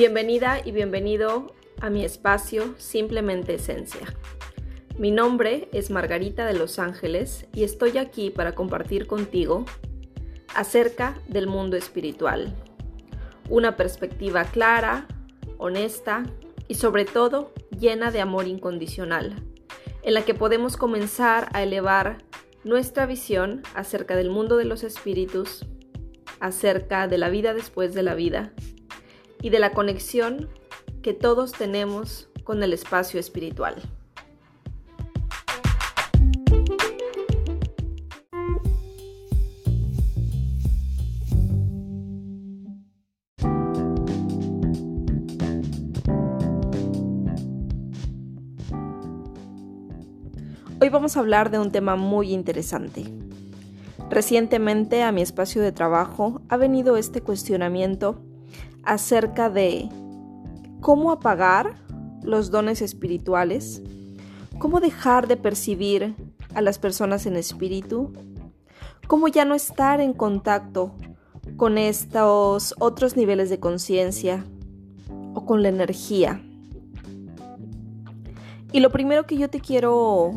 Bienvenida y bienvenido a mi espacio Simplemente Esencia. Mi nombre es Margarita de Los Ángeles y estoy aquí para compartir contigo acerca del mundo espiritual. Una perspectiva clara, honesta y sobre todo llena de amor incondicional, en la que podemos comenzar a elevar nuestra visión acerca del mundo de los espíritus, acerca de la vida después de la vida y de la conexión que todos tenemos con el espacio espiritual. Hoy vamos a hablar de un tema muy interesante. Recientemente a mi espacio de trabajo ha venido este cuestionamiento acerca de cómo apagar los dones espirituales, cómo dejar de percibir a las personas en espíritu, cómo ya no estar en contacto con estos otros niveles de conciencia o con la energía. Y lo primero que yo te quiero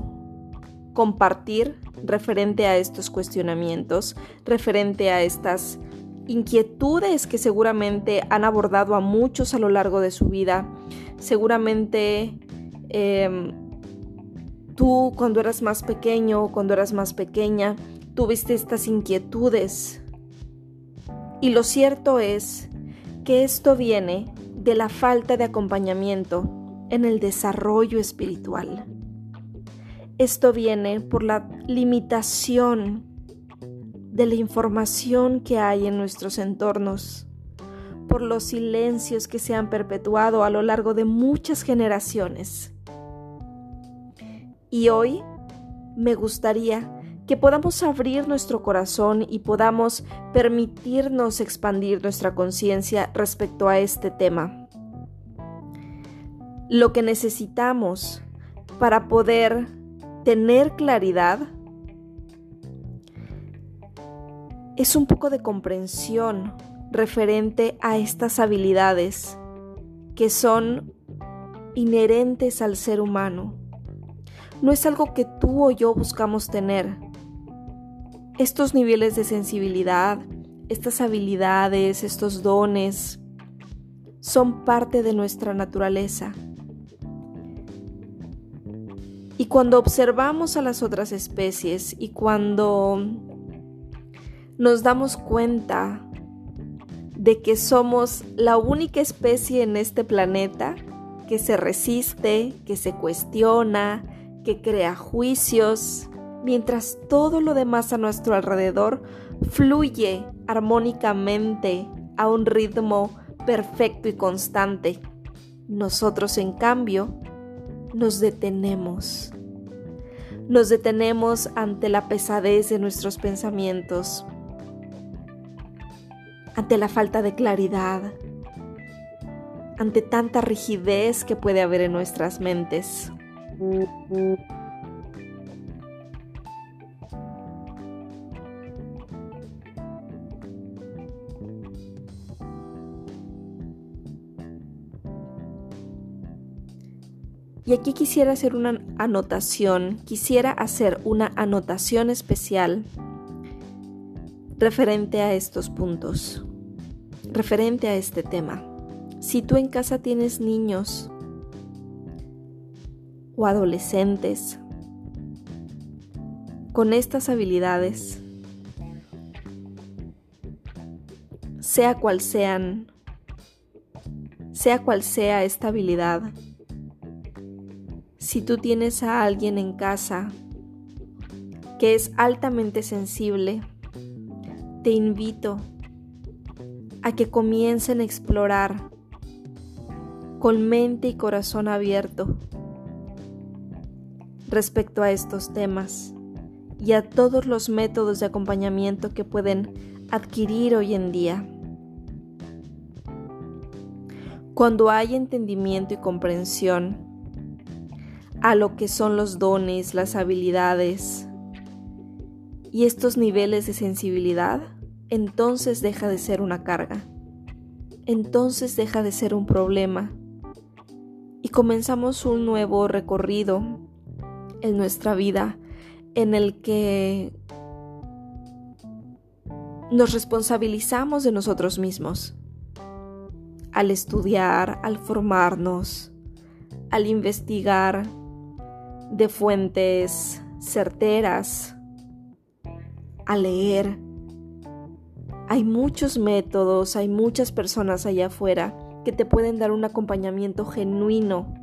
compartir referente a estos cuestionamientos, referente a estas inquietudes que seguramente han abordado a muchos a lo largo de su vida. Seguramente em, tú cuando eras más pequeño, cuando eras más pequeña, tuviste estas inquietudes. Y lo cierto es que esto viene de la falta de acompañamiento en el desarrollo espiritual. Esto viene por la limitación de la información que hay en nuestros entornos, por los silencios que se han perpetuado a lo largo de muchas generaciones. Y hoy me gustaría que podamos abrir nuestro corazón y podamos permitirnos expandir nuestra conciencia respecto a este tema. Lo que necesitamos para poder tener claridad es un poco de comprensión referente a estas habilidades que son inherentes al ser humano. No es algo que tú o yo buscamos tener. Estos niveles de sensibilidad, estas habilidades, estos dones, son parte de nuestra naturaleza. Y cuando observamos a las otras especies y cuando nos damos cuenta de que somos la única especie en este planeta que se resiste, que se cuestiona, que crea juicios, mientras todo lo demás a nuestro alrededor fluye armónicamente a un ritmo perfecto y constante. Nosotros, en cambio, nos detenemos. Nos detenemos ante la pesadez de nuestros pensamientos, ante la falta de claridad, ante tanta rigidez que puede haber en nuestras mentes. Y aquí quisiera hacer una anotación, quisiera hacer una anotación especial referente a estos puntos, referente a este tema. Si tú en casa tienes niños o adolescentes con estas habilidades, sea cual sean, sea cual sea esta habilidad, si tú tienes a alguien en casa que es altamente sensible, te invito a que comiencen a explorar con mente y corazón abierto respecto a estos temas y a todos los métodos de acompañamiento que pueden adquirir hoy en día. Cuando hay entendimiento y comprensión a lo que son los dones, las habilidades, y estos niveles de sensibilidad, entonces deja de ser una carga. entonces deja de ser un problema y comenzamos un nuevo recorrido en nuestra vida en el que nos responsabilizamos de nosotros mismos. Al estudiar, al formarnos, al investigar de fuentes certeras, a leer. Hay muchos métodos, hay muchas personas allá afuera que te pueden dar un acompañamiento genuino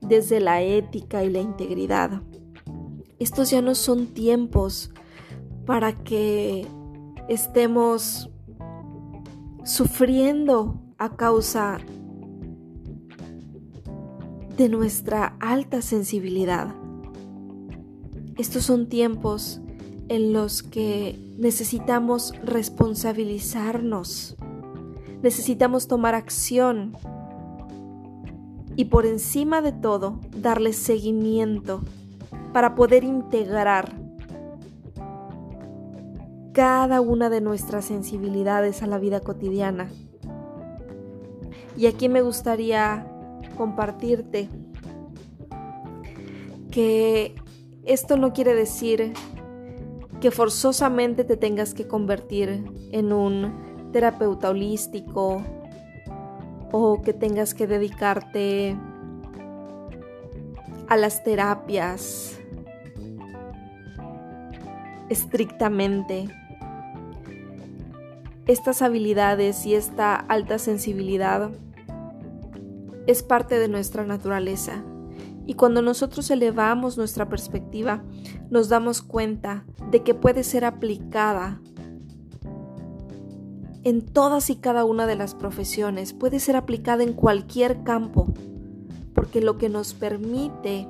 desde la ética y la integridad. Estos ya no son tiempos para que estemos sufriendo a causa de nuestra alta sensibilidad. Estos son tiempos en los que necesitamos responsabilizarnos, necesitamos tomar acción y por encima de todo darle seguimiento para poder integrar cada una de nuestras sensibilidades a la vida cotidiana. Y aquí me gustaría compartirte que esto no quiere decir que forzosamente te tengas que convertir en un terapeuta holístico o que tengas que dedicarte a las terapias estrictamente. Estas habilidades y esta alta sensibilidad es parte de nuestra naturaleza y cuando nosotros elevamos nuestra perspectiva, nos damos cuenta de que puede ser aplicada en todas y cada una de las profesiones, puede ser aplicada en cualquier campo, porque lo que nos permite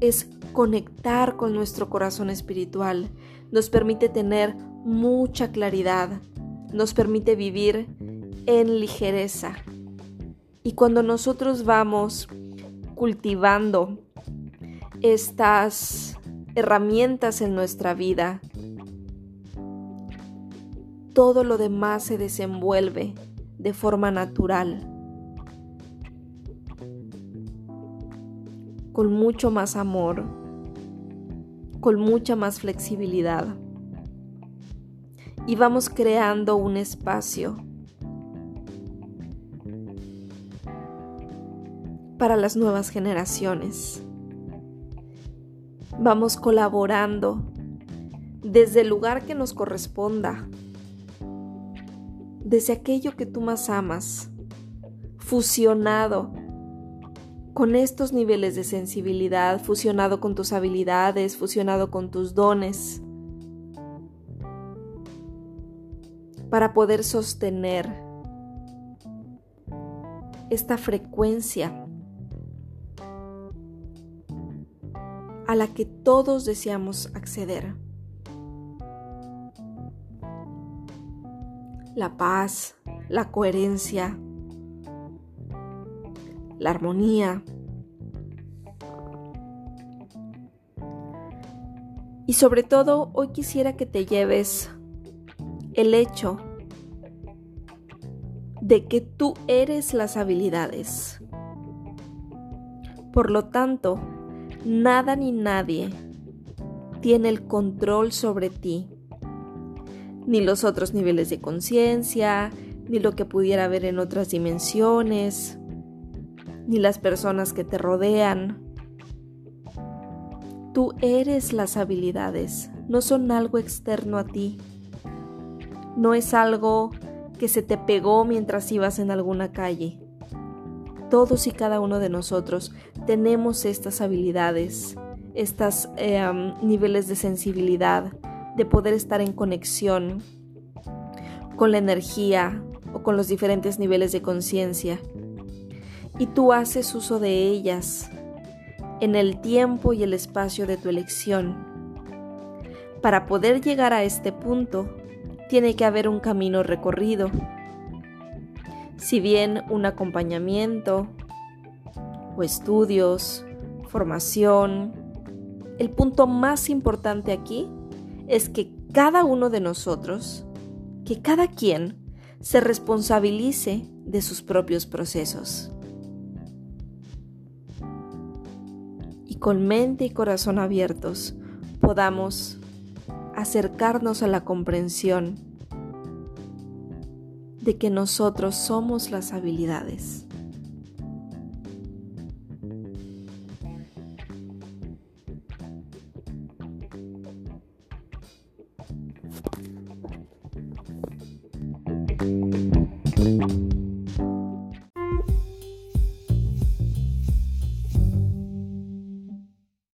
es conectar con nuestro corazón espiritual, nos permite tener mucha claridad, nos permite vivir en ligereza. Y cuando nosotros vamos cultivando estas herramientas en nuestra vida, todo lo demás se desenvuelve de forma natural, con mucho más amor, con mucha más flexibilidad. Y vamos creando un espacio para las nuevas generaciones. Vamos colaborando desde el lugar que nos corresponda, desde aquello que tú más amas, fusionado con estos niveles de sensibilidad, fusionado con tus habilidades, fusionado con tus dones, para poder sostener esta frecuencia a la que todos deseamos acceder. La paz, la coherencia, la armonía. Y sobre todo, hoy quisiera que te lleves el hecho de que tú eres las habilidades. Por lo tanto, Nada ni nadie tiene el control sobre ti, ni los otros niveles de conciencia, ni lo que pudiera haber en otras dimensiones, ni las personas que te rodean. Tú eres las habilidades, no son algo externo a ti. No es algo que se te pegó mientras ibas en alguna calle todos y cada uno de nosotros tenemos estas habilidades, estos em, niveles de sensibilidad, de poder estar en conexión con la energía o con los diferentes niveles de conciencia. Y tú haces uso de ellas en el tiempo y el espacio de tu elección. Para poder llegar a este punto, tiene que haber un camino recorrido si bien un acompañamiento o estudios, formación, el punto más importante aquí es que cada uno de nosotros, que cada quien se responsabilice de sus propios procesos. Y con mente y corazón abiertos podamos acercarnos a la comprensión de que nosotros somos las habilidades.